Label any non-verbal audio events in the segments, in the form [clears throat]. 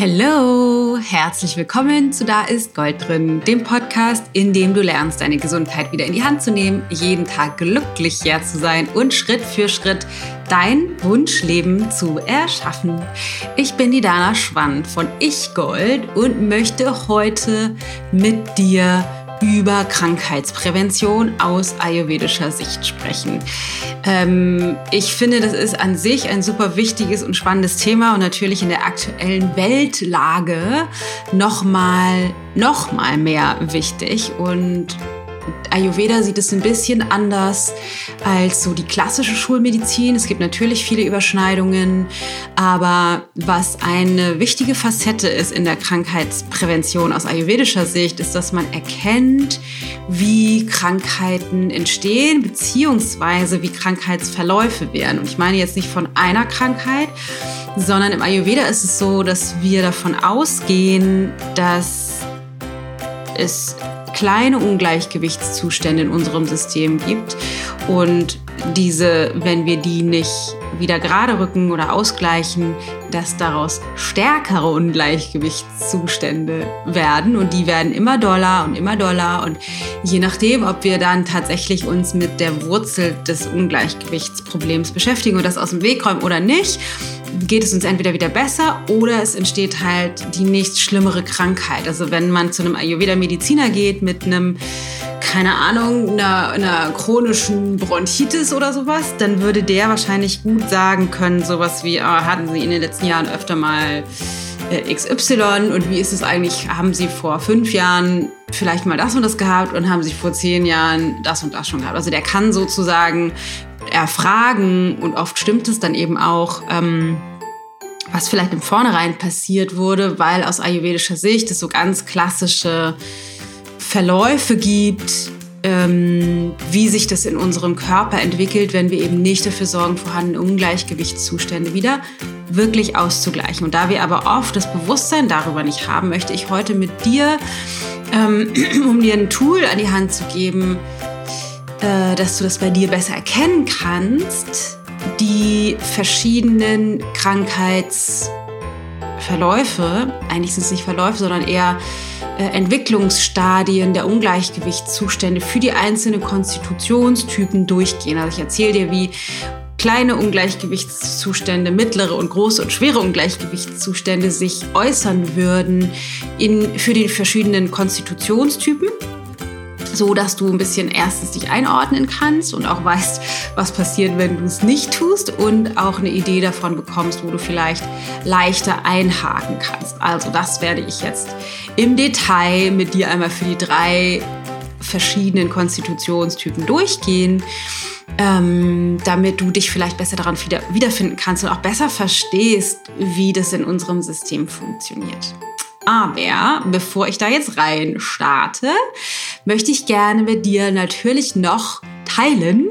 Hallo, herzlich willkommen zu Da ist Gold drin, dem Podcast, in dem du lernst, deine Gesundheit wieder in die Hand zu nehmen, jeden Tag glücklicher zu sein und Schritt für Schritt dein Wunschleben zu erschaffen. Ich bin die Dana Schwand von Ich Gold und möchte heute mit dir über Krankheitsprävention aus ayurvedischer Sicht sprechen. Ähm, ich finde, das ist an sich ein super wichtiges und spannendes Thema und natürlich in der aktuellen Weltlage nochmal noch mal mehr wichtig und Ayurveda sieht es ein bisschen anders als so die klassische Schulmedizin. Es gibt natürlich viele Überschneidungen, aber was eine wichtige Facette ist in der Krankheitsprävention aus ayurvedischer Sicht, ist, dass man erkennt, wie Krankheiten entstehen, beziehungsweise wie Krankheitsverläufe werden. Und ich meine jetzt nicht von einer Krankheit, sondern im Ayurveda ist es so, dass wir davon ausgehen, dass es kleine Ungleichgewichtszustände in unserem System gibt und diese, wenn wir die nicht wieder gerade rücken oder ausgleichen, dass daraus stärkere Ungleichgewichtszustände werden und die werden immer doller und immer doller und je nachdem, ob wir dann tatsächlich uns mit der Wurzel des Ungleichgewichtsproblems beschäftigen und das aus dem Weg räumen oder nicht, geht es uns entweder wieder besser oder es entsteht halt die nächst schlimmere Krankheit. Also wenn man zu einem Ayurveda-Mediziner geht mit einem, keine Ahnung, einer, einer, chronischen Bronchitis oder sowas, dann würde der wahrscheinlich gut sagen können, sowas wie, oh, hatten Sie in den letzten Jahren öfter mal äh, XY und wie ist es eigentlich, haben Sie vor fünf Jahren vielleicht mal das und das gehabt und haben Sie vor zehn Jahren das und das schon gehabt. Also der kann sozusagen erfragen und oft stimmt es dann eben auch, ähm, was vielleicht im Vornherein passiert wurde, weil aus ayurvedischer Sicht es so ganz klassische Verläufe gibt, ähm, wie sich das in unserem Körper entwickelt, wenn wir eben nicht dafür sorgen, vorhandene Ungleichgewichtszustände wieder wirklich auszugleichen. Und da wir aber oft das Bewusstsein darüber nicht haben, möchte ich heute mit dir, ähm, [clears throat] um dir ein Tool an die Hand zu geben, äh, dass du das bei dir besser erkennen kannst, die verschiedenen Krankheitsverläufe, eigentlich sind es nicht Verläufe, sondern eher äh, Entwicklungsstadien der Ungleichgewichtszustände für die einzelnen Konstitutionstypen durchgehen. Also ich erzähle dir, wie kleine Ungleichgewichtszustände, mittlere und große und schwere Ungleichgewichtszustände sich äußern würden in, für die verschiedenen Konstitutionstypen so dass du ein bisschen erstens dich einordnen kannst und auch weißt, was passiert, wenn du es nicht tust und auch eine Idee davon bekommst, wo du vielleicht leichter einhaken kannst. Also das werde ich jetzt im Detail mit dir einmal für die drei verschiedenen Konstitutionstypen durchgehen. Ähm, damit du dich vielleicht besser daran wieder, wiederfinden kannst und auch besser verstehst, wie das in unserem System funktioniert. Aber bevor ich da jetzt rein starte, möchte ich gerne mit dir natürlich noch teilen,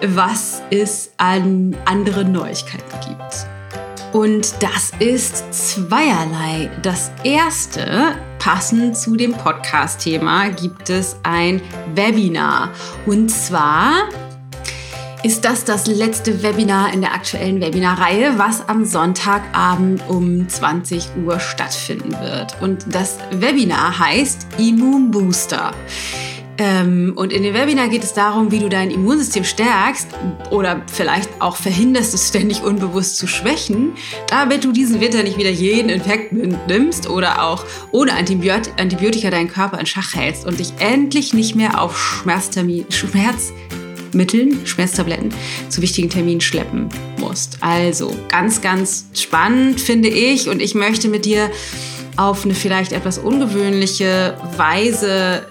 was es an anderen Neuigkeiten gibt. Und das ist zweierlei. Das erste, passend zu dem Podcast-Thema, gibt es ein Webinar. Und zwar ist das das letzte Webinar in der aktuellen Webinarreihe, was am Sonntagabend um 20 Uhr stattfinden wird. Und das Webinar heißt Immunbooster. Ähm, und in dem Webinar geht es darum, wie du dein Immunsystem stärkst oder vielleicht auch verhinderst, es ständig unbewusst zu schwächen, damit du diesen Winter nicht wieder jeden Infekt nimmst oder auch ohne Antibiotika deinen Körper in Schach hältst und dich endlich nicht mehr auf Schmerztermin, Schmerz Mitteln, Schmerztabletten, zu wichtigen Terminen schleppen musst. Also ganz, ganz spannend finde ich und ich möchte mit dir auf eine vielleicht etwas ungewöhnliche Weise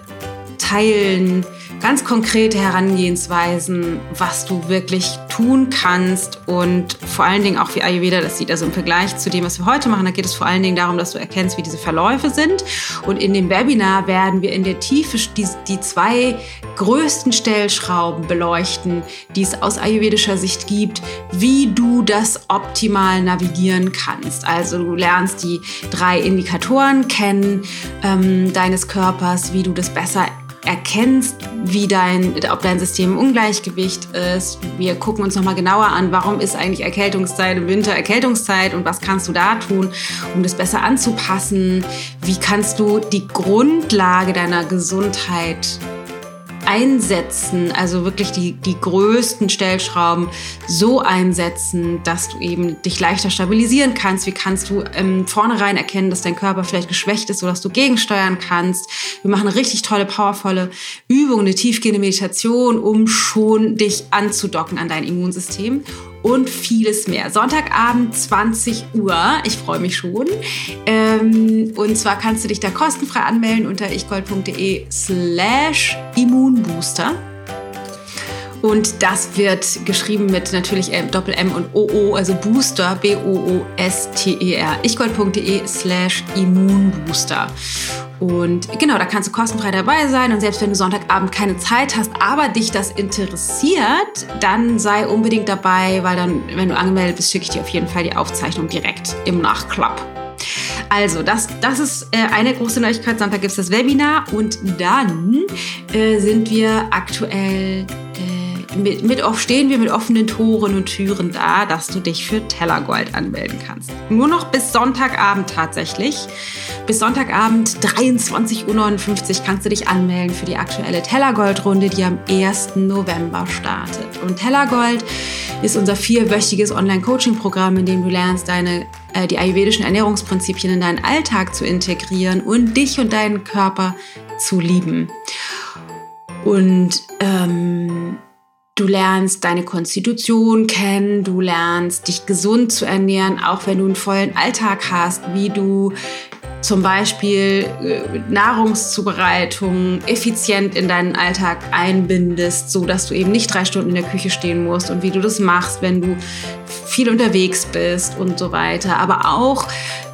teilen, ganz konkrete Herangehensweisen, was du wirklich tun kannst und vor allen Dingen auch wie Ayurveda das sieht. Also im Vergleich zu dem, was wir heute machen, da geht es vor allen Dingen darum, dass du erkennst, wie diese Verläufe sind. Und in dem Webinar werden wir in der Tiefe die, die zwei größten Stellschrauben beleuchten, die es aus ayurvedischer Sicht gibt, wie du das optimal navigieren kannst. Also du lernst die drei Indikatoren kennen ähm, deines Körpers, wie du das besser erkennst, wie dein, ob dein System im Ungleichgewicht ist. Wir gucken uns nochmal genauer an, warum ist eigentlich Erkältungszeit im Winter Erkältungszeit und was kannst du da tun, um das besser anzupassen. Wie kannst du die Grundlage deiner Gesundheit einsetzen, also wirklich die, die größten Stellschrauben so einsetzen, dass du eben dich leichter stabilisieren kannst? Wie kannst du ähm, vornherein erkennen, dass dein Körper vielleicht geschwächt ist, sodass du gegensteuern kannst? Wir machen eine richtig tolle, powervolle Übung, eine tiefgehende Meditation, um schon dich anzudocken an dein Immunsystem und vieles mehr. Sonntagabend 20 Uhr. Ich freue mich schon. Ähm, und zwar kannst du dich da kostenfrei anmelden unter ichgold.de slash Immunbooster. Und das wird geschrieben mit natürlich M, Doppel M und OO, also Booster, B-O-O-S-T-E-R. ichgold.de slash Immunbooster. Und genau, da kannst du kostenfrei dabei sein. Und selbst wenn du Sonntagabend keine Zeit hast, aber dich das interessiert, dann sei unbedingt dabei, weil dann, wenn du angemeldet bist, schicke ich dir auf jeden Fall die Aufzeichnung direkt im Nachklapp. Also, das, das ist äh, eine große Neuigkeit. Sonntag gibt es das Webinar und dann äh, sind wir aktuell mit, mit stehen wir mit offenen Toren und Türen da, dass du dich für Tellergold anmelden kannst. Nur noch bis Sonntagabend tatsächlich. Bis Sonntagabend 23.59 Uhr kannst du dich anmelden für die aktuelle Tellergold-Runde, die am 1. November startet. Und Tellergold ist unser vierwöchiges Online-Coaching-Programm, in dem du lernst, deine, äh, die ayurvedischen Ernährungsprinzipien in deinen Alltag zu integrieren und dich und deinen Körper zu lieben. Und ähm, Du lernst deine Konstitution kennen, du lernst dich gesund zu ernähren, auch wenn du einen vollen Alltag hast, wie du zum Beispiel äh, Nahrungszubereitung effizient in deinen Alltag einbindest, so dass du eben nicht drei Stunden in der Küche stehen musst und wie du das machst, wenn du viel unterwegs bist und so weiter. Aber auch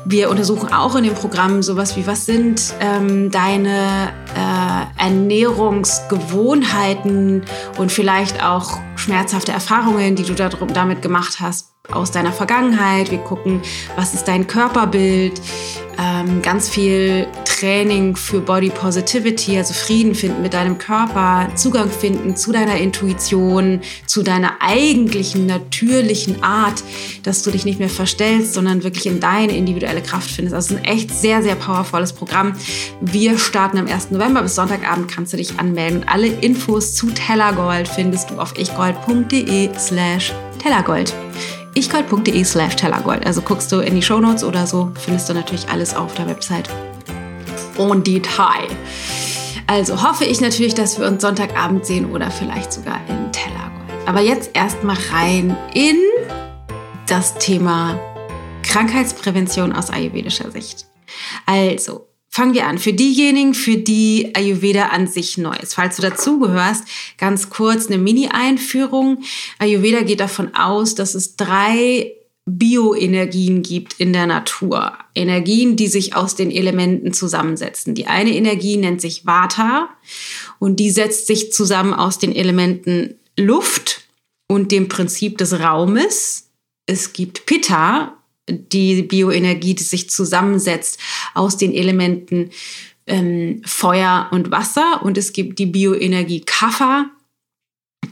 wir untersuchen auch in dem Programm sowas wie, was sind ähm, deine äh, Ernährungsgewohnheiten und vielleicht auch schmerzhafte Erfahrungen, die du damit gemacht hast aus deiner Vergangenheit. Wir gucken, was ist dein Körperbild, ähm, ganz viel Training für Body Positivity, also Frieden finden mit deinem Körper, Zugang finden zu deiner Intuition, zu deiner eigentlichen natürlichen Art, dass du dich nicht mehr verstellst, sondern wirklich in deine individuelle Kraft findest. Also ein echt sehr, sehr powervolles Programm. Wir starten am 1. November bis Sonntagabend kannst du dich anmelden. Und alle Infos zu Tellergold findest du auf ichgold.de slash Tellergold ichgold.de slash tellergold. Also guckst du in die Shownotes oder so, findest du natürlich alles auf der Website. Und Detail. Also hoffe ich natürlich, dass wir uns Sonntagabend sehen oder vielleicht sogar in Tellergold. Aber jetzt erstmal rein in das Thema Krankheitsprävention aus ayurvedischer Sicht. Also, Fangen wir an. Für diejenigen, für die Ayurveda an sich neu ist. Falls du dazugehörst, ganz kurz eine Mini-Einführung. Ayurveda geht davon aus, dass es drei Bioenergien gibt in der Natur. Energien, die sich aus den Elementen zusammensetzen. Die eine Energie nennt sich Vata und die setzt sich zusammen aus den Elementen Luft und dem Prinzip des Raumes. Es gibt Pitta die Bioenergie, die sich zusammensetzt aus den Elementen ähm, Feuer und Wasser. Und es gibt die Bioenergie Kapha,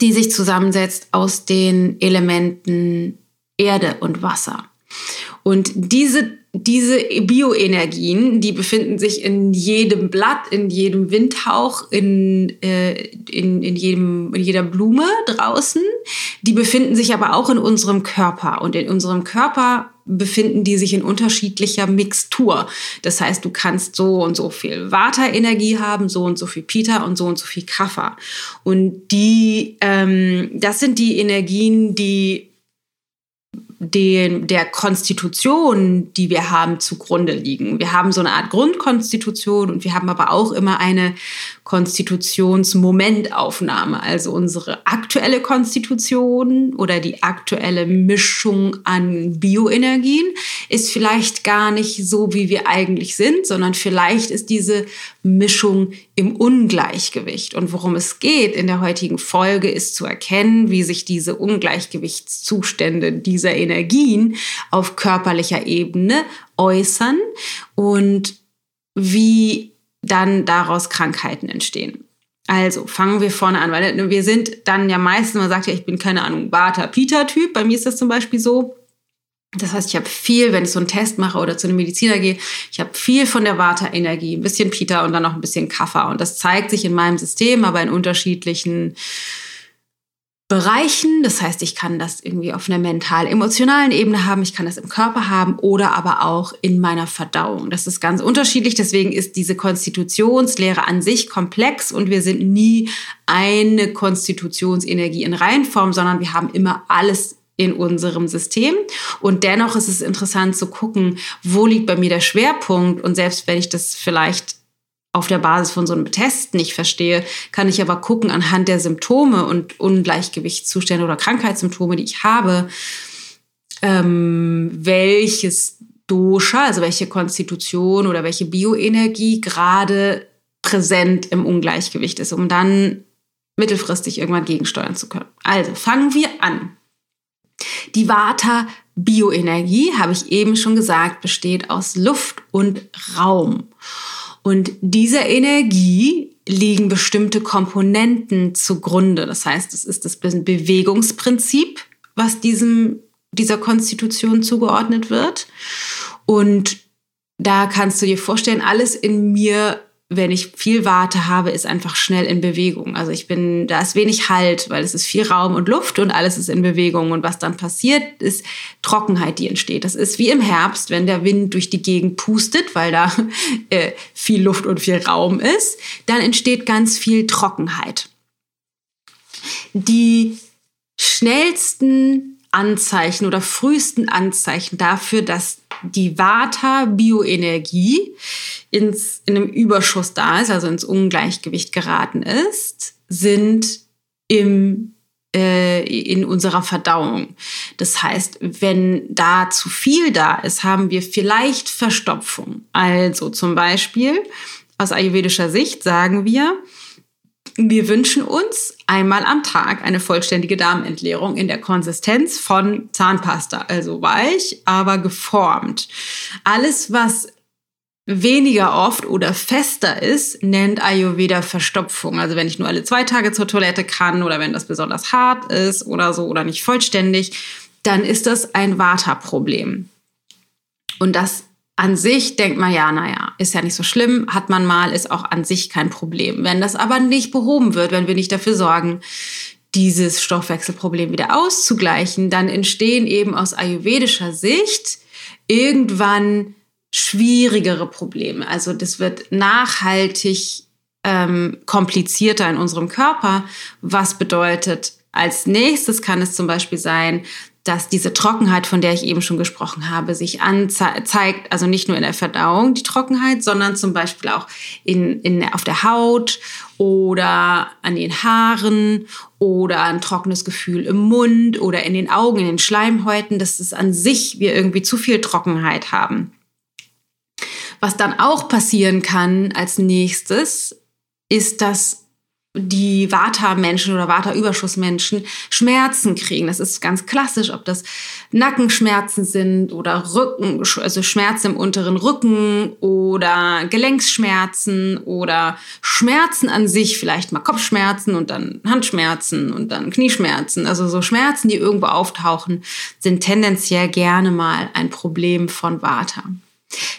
die sich zusammensetzt aus den Elementen Erde und Wasser. Und diese, diese Bioenergien, die befinden sich in jedem Blatt, in jedem Windhauch, in, äh, in, in, jedem, in jeder Blume draußen. Die befinden sich aber auch in unserem Körper. Und in unserem Körper befinden die sich in unterschiedlicher Mixtur. Das heißt, du kannst so und so viel Vata-Energie haben, so und so viel Pita und so und so viel Kapha. Und die, ähm, das sind die Energien, die den, der Konstitution, die wir haben, zugrunde liegen. Wir haben so eine Art Grundkonstitution und wir haben aber auch immer eine Konstitutionsmomentaufnahme, also unsere aktuelle Konstitution oder die aktuelle Mischung an Bioenergien ist vielleicht gar nicht so, wie wir eigentlich sind, sondern vielleicht ist diese Mischung im Ungleichgewicht. Und worum es geht in der heutigen Folge ist zu erkennen, wie sich diese Ungleichgewichtszustände dieser Energien auf körperlicher Ebene äußern und wie dann daraus Krankheiten entstehen. Also fangen wir vorne an, weil wir sind dann ja meistens, man sagt ja, ich bin keine Ahnung, Vata-Pita-Typ. Bei mir ist das zum Beispiel so. Das heißt, ich habe viel, wenn ich so einen Test mache oder zu einem Mediziner gehe, ich habe viel von der Vata-Energie, ein bisschen Pita und dann noch ein bisschen Kaffer. Und das zeigt sich in meinem System, aber in unterschiedlichen Bereichen. Das heißt, ich kann das irgendwie auf einer mental-emotionalen Ebene haben, ich kann das im Körper haben oder aber auch in meiner Verdauung. Das ist ganz unterschiedlich. Deswegen ist diese Konstitutionslehre an sich komplex und wir sind nie eine Konstitutionsenergie in Reihenform, sondern wir haben immer alles in unserem System. Und dennoch ist es interessant zu gucken, wo liegt bei mir der Schwerpunkt. Und selbst wenn ich das vielleicht auf der Basis von so einem Test nicht verstehe, kann ich aber gucken anhand der Symptome und Ungleichgewichtszustände oder Krankheitssymptome, die ich habe, ähm, welches Dosha, also welche Konstitution oder welche Bioenergie gerade präsent im Ungleichgewicht ist, um dann mittelfristig irgendwann gegensteuern zu können. Also fangen wir an. Die Vata Bioenergie, habe ich eben schon gesagt, besteht aus Luft und Raum. Und dieser Energie liegen bestimmte Komponenten zugrunde. Das heißt, es ist das Bewegungsprinzip, was diesem, dieser Konstitution zugeordnet wird. Und da kannst du dir vorstellen, alles in mir wenn ich viel Warte habe, ist einfach schnell in Bewegung. Also ich bin, da ist wenig Halt, weil es ist viel Raum und Luft und alles ist in Bewegung. Und was dann passiert, ist Trockenheit, die entsteht. Das ist wie im Herbst, wenn der Wind durch die Gegend pustet, weil da [laughs] äh, viel Luft und viel Raum ist, dann entsteht ganz viel Trockenheit. Die schnellsten Anzeichen oder frühesten Anzeichen dafür, dass die Vata-Bioenergie ins, in einem Überschuss da ist, also ins Ungleichgewicht geraten ist, sind im, äh, in unserer Verdauung. Das heißt, wenn da zu viel da ist, haben wir vielleicht Verstopfung. Also zum Beispiel aus ayurvedischer Sicht sagen wir, wir wünschen uns einmal am Tag eine vollständige Darmentleerung in der Konsistenz von Zahnpasta, also weich, aber geformt. Alles, was weniger oft oder fester ist, nennt Ayurveda Verstopfung. Also wenn ich nur alle zwei Tage zur Toilette kann oder wenn das besonders hart ist oder so oder nicht vollständig, dann ist das ein Vata-Problem. Und das an sich denkt man ja, naja, ist ja nicht so schlimm, hat man mal, ist auch an sich kein Problem. Wenn das aber nicht behoben wird, wenn wir nicht dafür sorgen, dieses Stoffwechselproblem wieder auszugleichen, dann entstehen eben aus ayurvedischer Sicht irgendwann schwierigere Probleme. Also das wird nachhaltig ähm, komplizierter in unserem Körper, was bedeutet, als nächstes kann es zum Beispiel sein, dass diese Trockenheit, von der ich eben schon gesprochen habe, sich anzeigt, also nicht nur in der Verdauung die Trockenheit, sondern zum Beispiel auch in, in, auf der Haut oder an den Haaren oder ein trockenes Gefühl im Mund oder in den Augen, in den Schleimhäuten, dass es an sich wir irgendwie zu viel Trockenheit haben. Was dann auch passieren kann als nächstes, ist, dass die Vata-Menschen oder Vata-Überschussmenschen Schmerzen kriegen. Das ist ganz klassisch, ob das Nackenschmerzen sind oder Rücken, also Schmerzen im unteren Rücken oder Gelenksschmerzen oder Schmerzen an sich, vielleicht mal Kopfschmerzen und dann Handschmerzen und dann Knieschmerzen. Also so Schmerzen, die irgendwo auftauchen, sind tendenziell gerne mal ein Problem von Vata.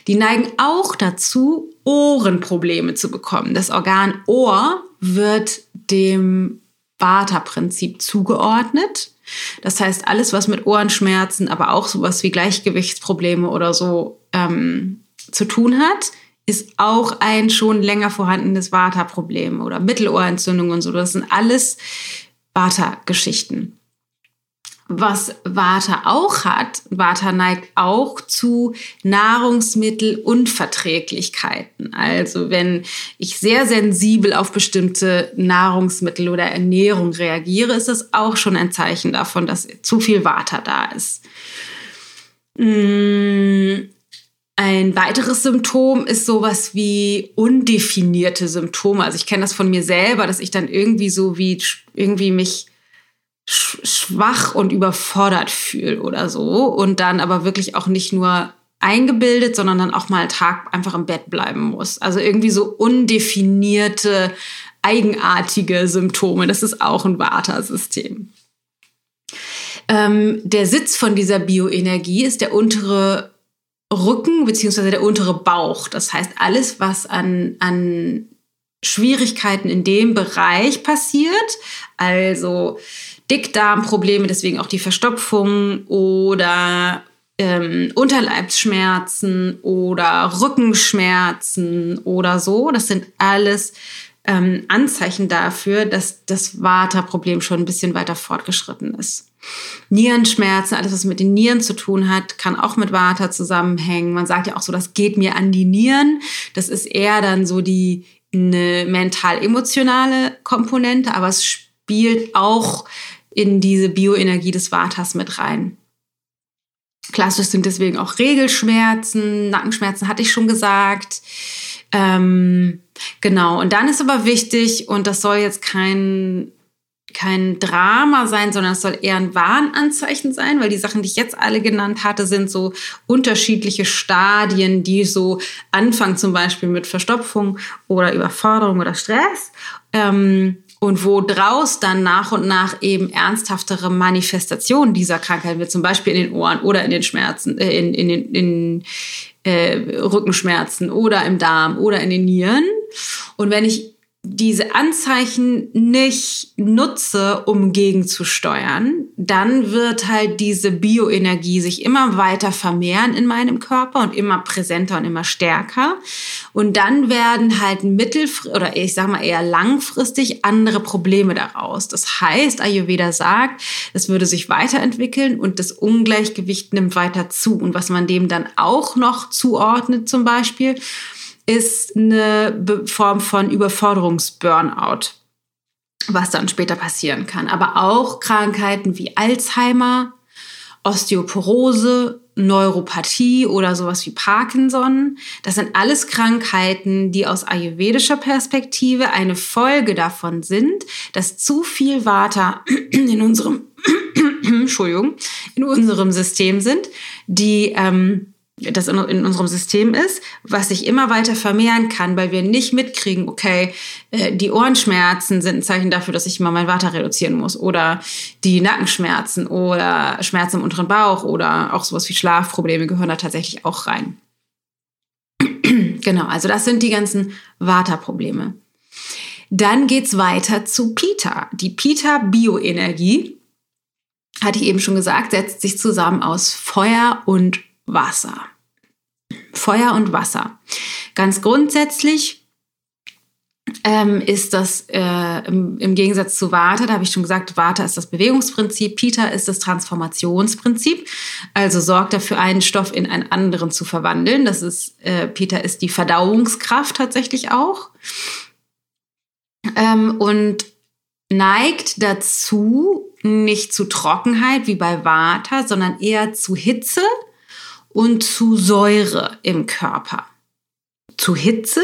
Die neigen auch dazu, Ohrenprobleme zu bekommen. Das Organ Ohr wird dem Vata-Prinzip zugeordnet. Das heißt, alles, was mit Ohrenschmerzen, aber auch sowas wie Gleichgewichtsprobleme oder so ähm, zu tun hat, ist auch ein schon länger vorhandenes Vata-Problem oder Mittelohrentzündung und so. Das sind alles Vata-Geschichten. Was Vata auch hat, Vata neigt auch zu Nahrungsmittelunverträglichkeiten. Also wenn ich sehr sensibel auf bestimmte Nahrungsmittel oder Ernährung reagiere, ist das auch schon ein Zeichen davon, dass zu viel Vata da ist. Mm, ein weiteres Symptom ist sowas wie undefinierte Symptome. Also ich kenne das von mir selber, dass ich dann irgendwie so wie irgendwie mich schwach und überfordert fühle oder so und dann aber wirklich auch nicht nur eingebildet, sondern dann auch mal einen Tag einfach im Bett bleiben muss. Also irgendwie so undefinierte eigenartige Symptome. Das ist auch ein Vata-System. Ähm, der Sitz von dieser Bioenergie ist der untere Rücken beziehungsweise der untere Bauch. Das heißt, alles, was an, an Schwierigkeiten in dem Bereich passiert, also Dickdarmprobleme, deswegen auch die Verstopfung oder ähm, Unterleibsschmerzen oder Rückenschmerzen oder so. Das sind alles ähm, Anzeichen dafür, dass das Vata-Problem schon ein bisschen weiter fortgeschritten ist. Nierenschmerzen, alles was mit den Nieren zu tun hat, kann auch mit Vata zusammenhängen. Man sagt ja auch so, das geht mir an die Nieren. Das ist eher dann so die eine mental-emotionale Komponente, aber es spielt auch in diese Bioenergie des Vatas mit rein. Klassisch sind deswegen auch Regelschmerzen, Nackenschmerzen hatte ich schon gesagt. Ähm, genau, und dann ist aber wichtig, und das soll jetzt kein, kein Drama sein, sondern es soll eher ein Warnanzeichen sein, weil die Sachen, die ich jetzt alle genannt hatte, sind so unterschiedliche Stadien, die so anfangen, zum Beispiel mit Verstopfung oder Überforderung oder Stress. Ähm, und wo draus dann nach und nach eben ernsthaftere Manifestationen dieser Krankheit wird, zum Beispiel in den Ohren oder in den Schmerzen, äh, in, in, in, in äh, Rückenschmerzen oder im Darm oder in den Nieren. Und wenn ich diese Anzeichen nicht nutze, um gegenzusteuern, dann wird halt diese Bioenergie sich immer weiter vermehren in meinem Körper und immer präsenter und immer stärker. Und dann werden halt mittelfristig oder ich sag mal eher langfristig andere Probleme daraus. Das heißt, Ayurveda sagt, es würde sich weiterentwickeln und das Ungleichgewicht nimmt weiter zu. Und was man dem dann auch noch zuordnet zum Beispiel, ist eine Form von Überforderungsburnout, was dann später passieren kann. Aber auch Krankheiten wie Alzheimer, Osteoporose, Neuropathie oder sowas wie Parkinson. Das sind alles Krankheiten, die aus ayurvedischer Perspektive eine Folge davon sind, dass zu viel Vata in unserem, [coughs] Entschuldigung, in unserem System sind, die ähm, das in, in, unserem System ist, was sich immer weiter vermehren kann, weil wir nicht mitkriegen, okay, äh, die Ohrenschmerzen sind ein Zeichen dafür, dass ich mal mein Water reduzieren muss oder die Nackenschmerzen oder Schmerzen im unteren Bauch oder auch sowas wie Schlafprobleme gehören da tatsächlich auch rein. genau, also das sind die ganzen Vata-Probleme. Dann geht's weiter zu Pita. Die Pita-Bioenergie, hatte ich eben schon gesagt, setzt sich zusammen aus Feuer und Wasser. Feuer und Wasser. Ganz grundsätzlich ähm, ist das äh, im, im, Gegensatz zu Vata, da habe ich schon gesagt, Vata ist das Bewegungsprinzip, Pita ist das Transformationsprinzip, also sorgt dafür, einen Stoff in einen anderen zu verwandeln. Das ist, äh, Pita ist die Verdauungskraft tatsächlich auch. Ähm, und neigt dazu, nicht zu Trockenheit wie bei Vata, sondern eher zu Hitze und zu Säure im Körper. Zu Hitze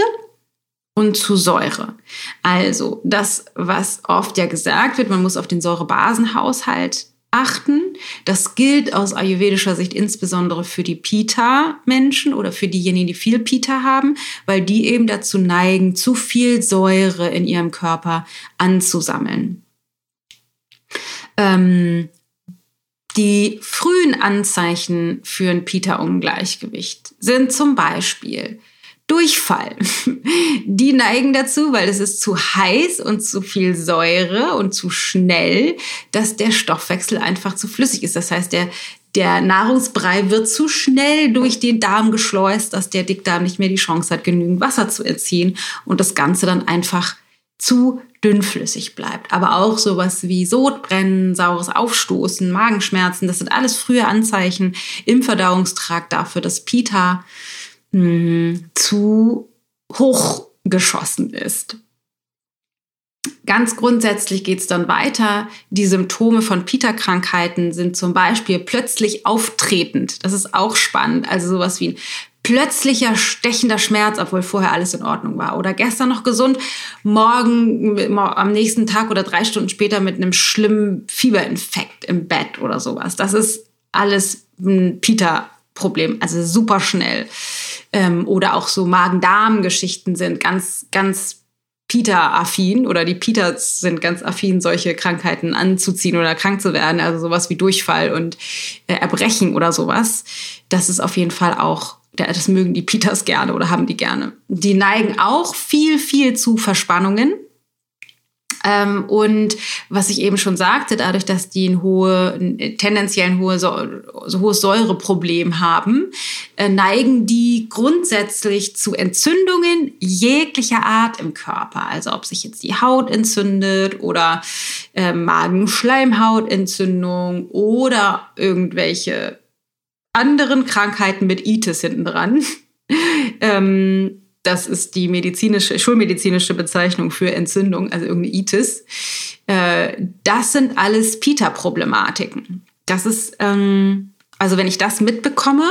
und zu Säure. Also das, was oft ja gesagt wird, man muss auf den Säurebasenhaushalt achten. Das gilt aus ayurvedischer Sicht insbesondere für die Pita-Menschen oder für diejenigen, die viel Pita haben, weil die eben dazu neigen, zu viel Säure in ihrem Körper anzusammeln. Ähm, die frühen Anzeichen für ein Pita-Ungleichgewicht sind zum Beispiel Durchfall. [laughs] Die neigen dazu, weil es ist zu heiß und zu viel Säure und zu schnell, dass der Stoffwechsel einfach zu flüssig ist. Das heißt, der, der Nahrungsbrei wird zu schnell durch den Darm geschleust, dass der Dickdarm nicht mehr die Chance hat, genügend Wasser zu entziehen und das Ganze dann einfach zu dünnflüssig bleibt. Aber auch sowas wie Sodbrennen, saures Aufstoßen, Magenschmerzen, das sind alles frühe Anzeichen im Verdauungstrakt dafür, dass Pita mh, hm, zu hoch geschossen ist. Ganz grundsätzlich geht es dann weiter. Die Symptome von Pita-Krankheiten sind zum Beispiel plötzlich auftretend. Das ist auch spannend. Also sowas wie ein plötzlicher stechender Schmerz, obwohl vorher alles in Ordnung war. Oder gestern noch gesund, morgen am nächsten Tag oder drei Stunden später mit einem schlimmen Fieberinfekt im Bett oder sowas. Das ist alles ein Pita-Problem, also super schnell. Ähm, oder auch so Magen-Darm-Geschichten sind ganz, ganz Pita-affin oder die Pitas sind ganz affin, solche Krankheiten anzuziehen oder krank zu werden, also sowas wie Durchfall und äh, Erbrechen oder sowas. Das ist auf jeden Fall auch, das mögen die Pitas gerne oder haben die gerne. Die neigen auch viel, viel zu Verspannungen ähm, und was ich eben schon sagte, dadurch, dass die ein hohe, tendenziell ein hohe, so hohes Säureproblem haben, äh, neigen die grundsätzlich zu Entzündungen jeglicher Art im Körper. Also ob sich jetzt die Haut entzündet oder äh, Magenschleimhautentzündung oder irgendwelche anderen Krankheiten mit Itis hinten dran. [laughs] ähm, das ist die medizinische, schulmedizinische Bezeichnung für Entzündung, also irgendeine Itis. Äh, das sind alles Pita-Problematiken. Das ist, ähm, also wenn ich das mitbekomme,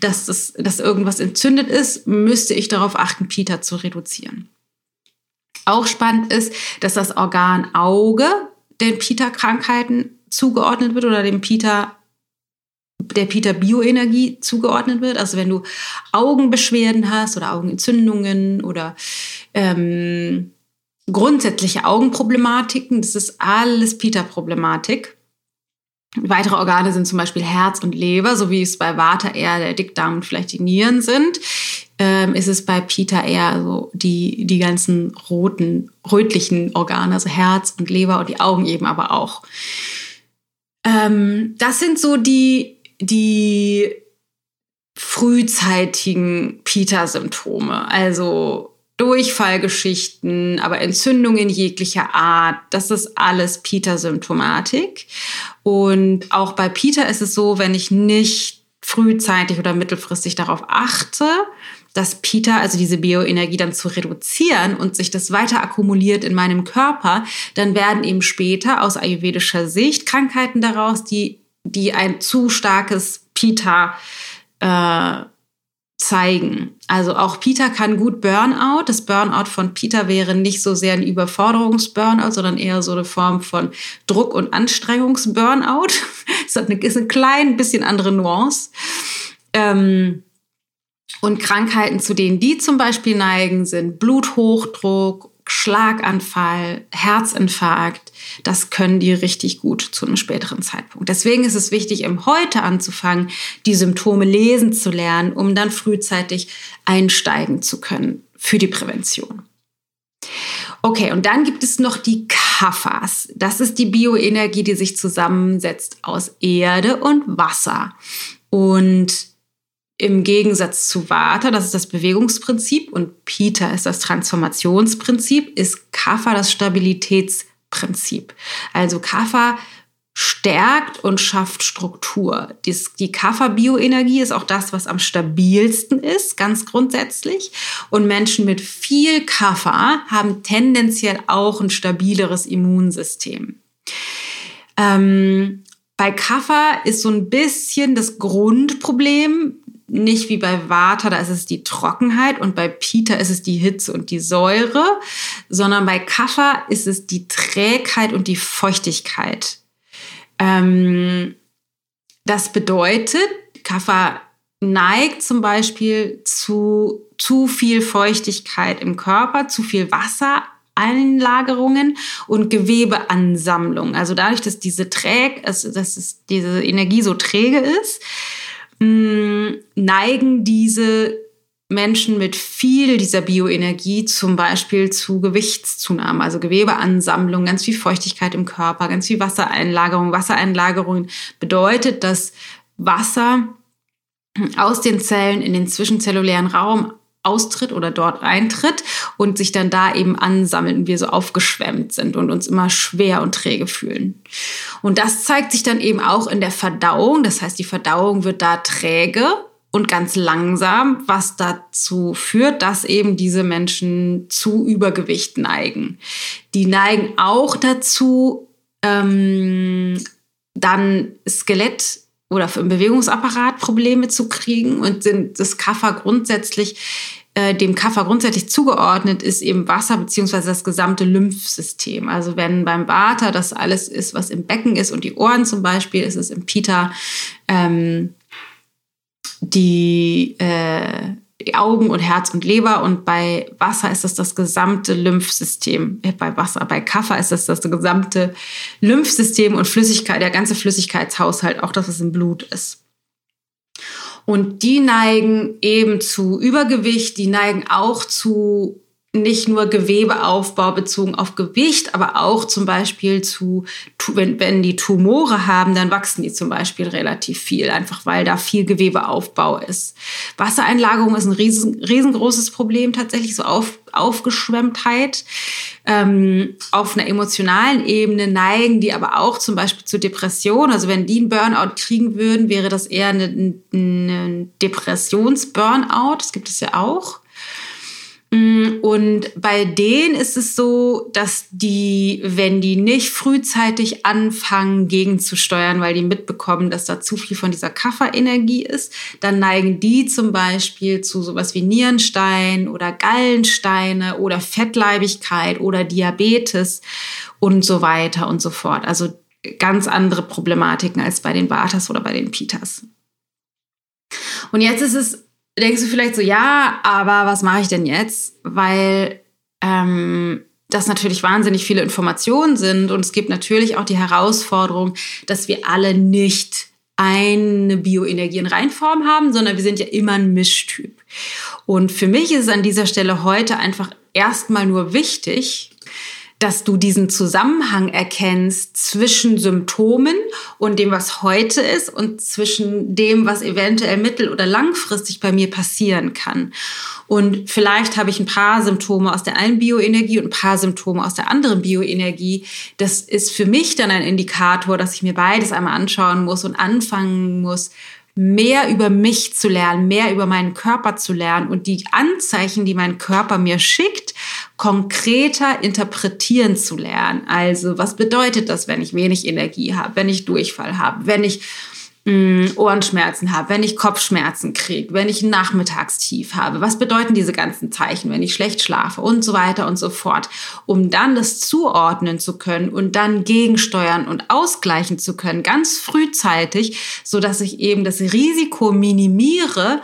dass, das, dass irgendwas entzündet ist, müsste ich darauf achten, Pita zu reduzieren. Auch spannend ist, dass das Organ Auge den Pita-Krankheiten zugeordnet wird oder dem Pita der Peter Bioenergie zugeordnet wird. Also wenn du Augenbeschwerden hast oder Augenentzündungen oder ähm, grundsätzliche Augenproblematiken, das ist alles Peter-Problematik. Weitere Organe sind zum Beispiel Herz und Leber, so wie es bei Vata eher der Dickdarm und vielleicht die Nieren sind, ähm, ist es bei Peter eher so die, die ganzen roten, rötlichen Organe, also Herz und Leber und die Augen eben aber auch. Ähm, das sind so die die frühzeitigen Pita-Symptome, also Durchfallgeschichten, aber Entzündungen jeglicher Art, das ist alles Pita-Symptomatik. Und auch bei Pita ist es so, wenn ich nicht frühzeitig oder mittelfristig darauf achte, dass Pita, also diese Bioenergie dann zu reduzieren und sich das weiter akkumuliert in meinem Körper, dann werden eben später aus ayurvedischer Sicht Krankheiten daraus, die die ein zu starkes Pita äh, zeigen. Also auch Pita kann gut Burnout. Das Burnout von Pita wäre nicht so sehr ein Überforderungsburnout, sondern eher so eine Form von Druck- und Anstrengungsburnout. [laughs] Eine, ist ein klein bisschen andere Nuance. Ähm, und Krankheiten, zu denen die zum Beispiel neigen, sind Bluthochdruck, Schlaganfall, Herzinfarkt, das können die richtig gut zu einem späteren Zeitpunkt. Deswegen ist es wichtig, im Heute anzufangen, die Symptome lesen zu lernen, um dann frühzeitig einsteigen zu können für die Prävention. Okay, und dann gibt es noch die Kaffas. Das ist die Bioenergie, die sich zusammensetzt aus Erde und Wasser. Und im Gegensatz zu Vata, das ist das Bewegungsprinzip, und Pita ist das Transformationsprinzip, ist Kapha das Stabilitätsprinzip. Also Kapha stärkt und schafft Struktur. Die Kapha-Bioenergie ist auch das, was am stabilsten ist, ganz grundsätzlich. Und Menschen mit viel Kapha haben tendenziell auch ein stabileres Immunsystem. Ähm, bei Kapha ist so ein bisschen das Grundproblem, nicht wie bei Vata, da ist es die Trockenheit und bei Pita ist es die Hitze und die Säure, sondern bei Kapha ist es die Trägheit und die Feuchtigkeit. Ähm, das bedeutet, Kapha neigt zum Beispiel zu zu viel Feuchtigkeit im Körper, zu viel Wassereinlagerungen und Gewebeansammlung. Also dadurch, dass diese träg, also dass es diese Energie so träge ist, Mm, neigen diese Menschen mit viel dieser Bioenergie zum Beispiel zu Gewichtszunahme, also Gewebeansammlung, ganz viel Feuchtigkeit im Körper, ganz viel Wassereinlagerung. Wassereinlagerung bedeutet, dass Wasser aus den Zellen in den zwischenzellulären Raum austritt oder dort eintritt und sich dann da eben ansammelt und wir so aufgeschwemmt sind und uns immer schwer und träge fühlen. Und das zeigt sich dann eben auch in der Verdauung. Das heißt, die Verdauung wird da träge und ganz langsam, was dazu führt, dass eben diese Menschen zu Übergewicht neigen. Die neigen auch dazu, ähm, dann Skelett oder im Bewegungsapparat Probleme zu kriegen und sind das Kaffer grundsätzlich äh, dem Kaffer grundsätzlich zugeordnet ist eben Wasser beziehungsweise das gesamte Lymphsystem. Also wenn beim Vata das alles ist, was im Becken ist und die Ohren zum Beispiel, ist es im Pita ähm, die äh, Augen und Herz und Leber und bei Wasser ist das das gesamte Lymphsystem. Äh, bei Wasser, bei Kaffer ist das das gesamte Lymphsystem und Flüssigkeit, der ganze Flüssigkeitshaushalt, auch das, was im Blut ist. Und die neigen eben zu Übergewicht, die neigen auch zu nicht nur Gewebeaufbau bezogen auf Gewicht, aber auch zum Beispiel zu, wenn, wenn die Tumore haben, dann wachsen die zum Beispiel relativ viel, einfach weil da viel Gewebeaufbau ist. Wassereinlagerung ist ein riesen, riesengroßes Problem, tatsächlich so auf, Aufgeschwemmtheit. Ähm, auf einer emotionalen Ebene neigen die aber auch zum Beispiel zu Depression. Also wenn die einen Burnout kriegen würden, wäre das eher ein Depressions-Burnout. Das gibt es ja auch. Mm, und bei denen ist es so, dass die, wenn die nicht frühzeitig anfangen, gegenzusteuern, weil die mitbekommen, dass da zu viel von dieser Kafferenergie ist, dann neigen die zum Beispiel zu sowas wie Nierenstein oder Gallensteine oder Fettleibigkeit oder Diabetes und so weiter und so fort. Also ganz andere Problematiken als bei den Batas oder bei den Pitas. Und jetzt ist es denkst du vielleicht so, ja, aber was mache ich denn jetzt? Weil ähm, das natürlich wahnsinnig viele Informationen sind und es gibt natürlich auch die Herausforderung, dass wir alle nicht eine Bioenergie in Reinform haben, sondern wir sind ja immer ein Mischtyp. Und für mich ist es an dieser Stelle heute einfach erstmal nur wichtig, dass du diesen Zusammenhang erkennst zwischen Symptomen und dem, was heute ist und zwischen dem, was eventuell mittel- oder langfristig bei mir passieren kann. Und vielleicht habe ich ein paar Symptome aus der einen Bioenergie und ein paar Symptome aus der anderen Bioenergie. Das ist für mich dann ein Indikator, dass ich mir beides einmal anschauen muss und anfangen muss, mehr über mich zu lernen, mehr über meinen Körper zu lernen und die Anzeichen, die mein Körper mir schickt, konkreter interpretieren zu lernen. Also was bedeutet das, wenn ich wenig Energie habe, wenn ich Durchfall habe, wenn ich mh, Ohrenschmerzen habe, wenn ich Kopfschmerzen kriege, wenn ich ein Nachmittagstief habe. Was bedeuten diese ganzen Zeichen, wenn ich schlecht schlafe und so weiter und so fort, um dann das zuordnen zu können und dann gegensteuern und ausgleichen zu können, ganz frühzeitig, so dass ich eben das Risiko minimiere,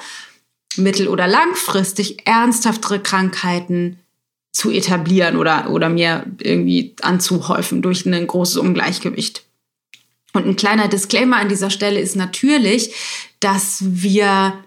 mittel- oder langfristig ernsthaftere Krankheiten zu etablieren oder, oder mir irgendwie anzuhäufen durch ein großes Ungleichgewicht. Und ein kleiner Disclaimer an dieser Stelle ist natürlich, dass wir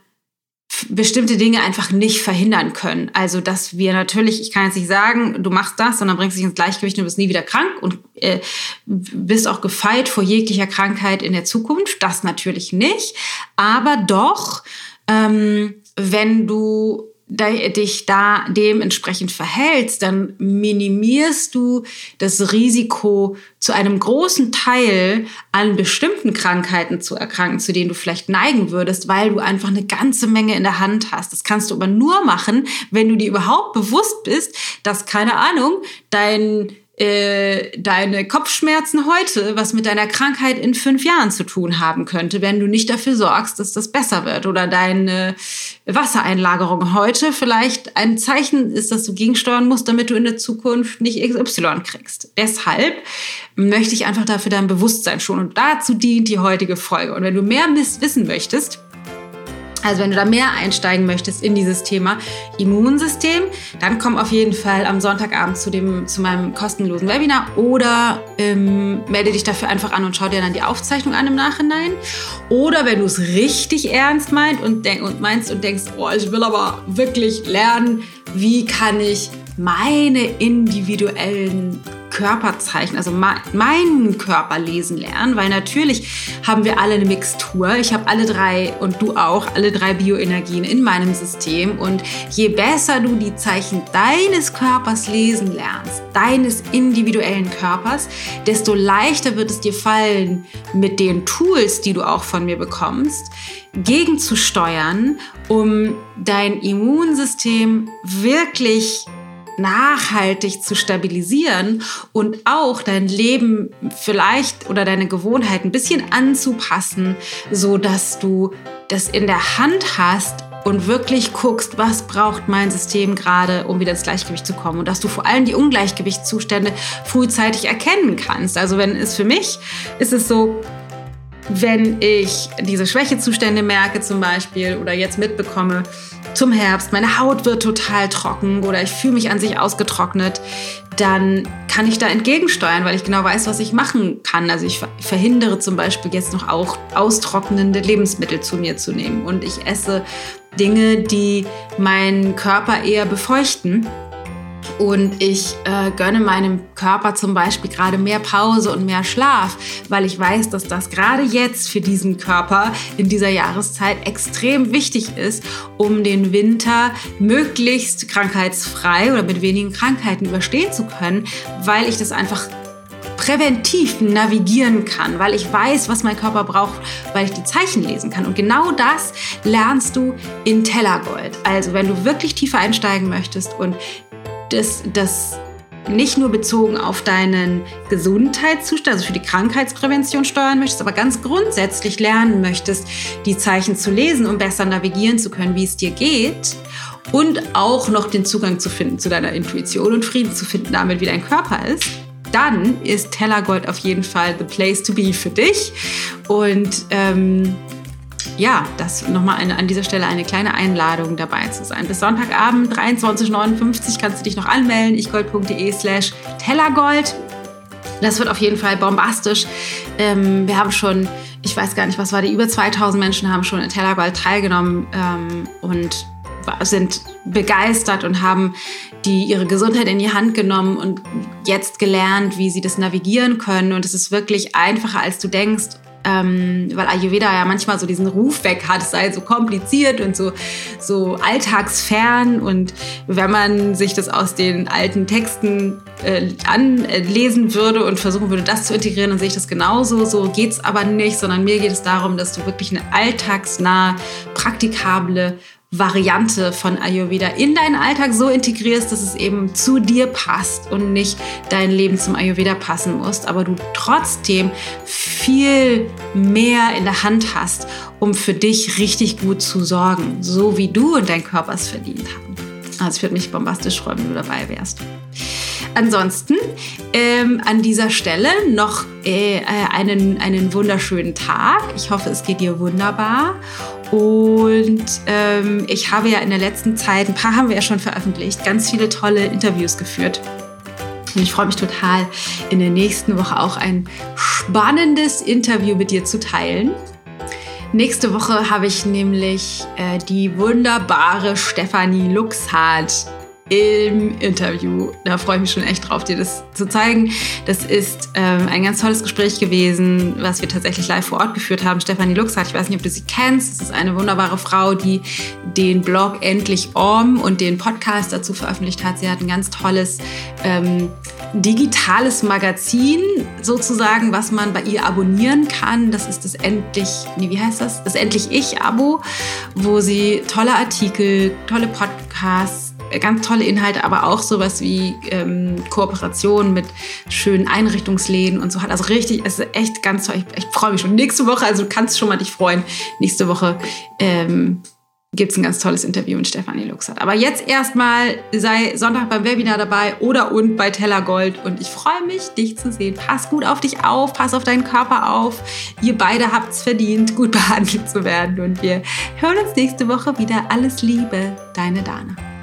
bestimmte Dinge einfach nicht verhindern können. Also, dass wir natürlich, ich kann jetzt nicht sagen, du machst das dann bringst dich ins Gleichgewicht und bist nie wieder krank und äh, bist auch gefeit vor jeglicher Krankheit in der Zukunft. Das natürlich nicht. Aber doch, ähm, wenn du dich da dementsprechend verhältst, dann minimierst du das Risiko, zu einem großen Teil an bestimmten Krankheiten zu erkranken, zu denen du vielleicht neigen würdest, weil du einfach eine ganze Menge in der Hand hast. Das kannst du aber nur machen, wenn du dir überhaupt bewusst bist, dass, keine Ahnung, dein äh, deine Kopfschmerzen heute was mit deiner Krankheit in fünf Jahren zu tun haben könnte, wenn du nicht dafür sorgst, dass das besser wird. Oder deine Wassereinlagerung heute vielleicht ein Zeichen ist, dass du gegensteuern musst, damit du in der Zukunft nicht XY kriegst. Deshalb möchte ich einfach dafür dein Bewusstsein schon. Und dazu dient die heutige Folge. Und wenn du mehr wissen möchtest, also wenn du da mehr einsteigen möchtest in dieses Thema Immunsystem, dann komm auf jeden Fall am Sonntagabend zu, dem, zu meinem kostenlosen Webinar oder ähm, melde dich dafür einfach an und schau dir dann die Aufzeichnung an im Nachhinein. Oder wenn du es richtig ernst meinst und, denk, und meinst und denkst, oh, ich will aber wirklich lernen, wie kann ich meine individuellen Körperzeichen, also meinen Körper lesen lernen, weil natürlich haben wir alle eine Mixtur. Ich habe alle drei und du auch, alle drei Bioenergien in meinem System. Und je besser du die Zeichen deines Körpers lesen lernst, deines individuellen Körpers, desto leichter wird es dir fallen, mit den Tools, die du auch von mir bekommst, gegenzusteuern, um dein Immunsystem wirklich nachhaltig zu stabilisieren und auch dein Leben vielleicht oder deine Gewohnheit ein bisschen anzupassen, so dass du das in der Hand hast und wirklich guckst, was braucht mein System gerade, um wieder ins Gleichgewicht zu kommen und dass du vor allem die Ungleichgewichtszustände frühzeitig erkennen kannst. Also wenn es für mich ist es so, wenn ich diese Schwächezustände merke zum Beispiel oder jetzt mitbekomme, zum Herbst, meine Haut wird total trocken oder ich fühle mich an sich ausgetrocknet, dann kann ich da entgegensteuern, weil ich genau weiß, was ich machen kann. Also ich verhindere zum Beispiel jetzt noch auch austrocknende Lebensmittel zu mir zu nehmen und ich esse Dinge, die meinen Körper eher befeuchten und ich äh, gönne meinem Körper zum Beispiel gerade mehr Pause und mehr Schlaf, weil ich weiß, dass das gerade jetzt für diesen Körper in dieser Jahreszeit extrem wichtig ist, um den Winter möglichst krankheitsfrei oder mit wenigen Krankheiten überstehen zu können, weil ich das einfach präventiv navigieren kann, weil ich weiß, was mein Körper braucht, weil ich die Zeichen lesen kann. Und genau das lernst du in Tellergold. Also wenn du wirklich tiefer einsteigen möchtest und das, das nicht nur bezogen auf deinen Gesundheitszustand, also für die Krankheitsprävention steuern möchtest, aber ganz grundsätzlich lernen möchtest, die Zeichen zu lesen, um besser navigieren zu können, wie es dir geht und auch noch den Zugang zu finden zu deiner Intuition und Frieden zu finden damit, wie dein Körper ist, dann ist Tellergold auf jeden Fall the place to be für dich. Und ähm, ja, das nochmal an dieser Stelle eine kleine Einladung dabei zu sein. Bis Sonntagabend 23.59 Uhr kannst du dich noch anmelden. ichgold.de slash tellergold. Das wird auf jeden Fall bombastisch. Ähm, wir haben schon, ich weiß gar nicht, was war die, über 2000 Menschen haben schon in Tellergold teilgenommen ähm, und sind begeistert und haben die ihre Gesundheit in die Hand genommen und jetzt gelernt, wie sie das navigieren können. Und es ist wirklich einfacher, als du denkst ähm, weil Ayurveda ja manchmal so diesen Ruf weg hat, es sei so kompliziert und so, so alltagsfern. Und wenn man sich das aus den alten Texten äh, anlesen würde und versuchen würde, das zu integrieren, dann sehe ich das genauso. So geht es aber nicht, sondern mir geht es darum, dass du wirklich eine alltagsnahe, praktikable Variante von Ayurveda in deinen Alltag so integrierst, dass es eben zu dir passt und nicht dein Leben zum Ayurveda passen muss, aber du trotzdem viel mehr in der Hand hast, um für dich richtig gut zu sorgen, so wie du und dein Körper es verdient haben. Also ich würde mich bombastisch freuen, wenn du dabei wärst. Ansonsten ähm, an dieser Stelle noch äh, einen, einen wunderschönen Tag. Ich hoffe, es geht dir wunderbar. Und ähm, ich habe ja in der letzten Zeit, ein paar haben wir ja schon veröffentlicht, ganz viele tolle Interviews geführt. Und ich freue mich total, in der nächsten Woche auch ein spannendes Interview mit dir zu teilen. Nächste Woche habe ich nämlich äh, die wunderbare Stefanie Luxhardt im Interview. Da freue ich mich schon echt drauf, dir das zu zeigen. Das ist ähm, ein ganz tolles Gespräch gewesen, was wir tatsächlich live vor Ort geführt haben. Stefanie Luxhardt, ich weiß nicht, ob du sie kennst. Das ist eine wunderbare Frau, die den Blog Endlich Orm und den Podcast dazu veröffentlicht hat. Sie hat ein ganz tolles ähm, digitales Magazin sozusagen, was man bei ihr abonnieren kann. Das ist das Endlich, nee, wie heißt das? Das Endlich Ich-Abo, wo sie tolle Artikel, tolle Podcasts, ganz tolle Inhalte, aber auch sowas wie ähm, Kooperation mit schönen Einrichtungsläden und so hat. Also richtig, es ist echt ganz toll. Ich, ich freue mich schon. Nächste Woche, also du kannst schon mal dich freuen. Nächste Woche ähm, gibt es ein ganz tolles Interview mit Stefanie Luxert. Aber jetzt erstmal sei Sonntag beim Webinar dabei oder und bei Tellergold. Und ich freue mich, dich zu sehen. Pass gut auf dich auf, pass auf deinen Körper auf. Ihr beide habt es verdient, gut [laughs] behandelt zu werden. Und wir hören uns nächste Woche wieder. Alles Liebe, deine Dana.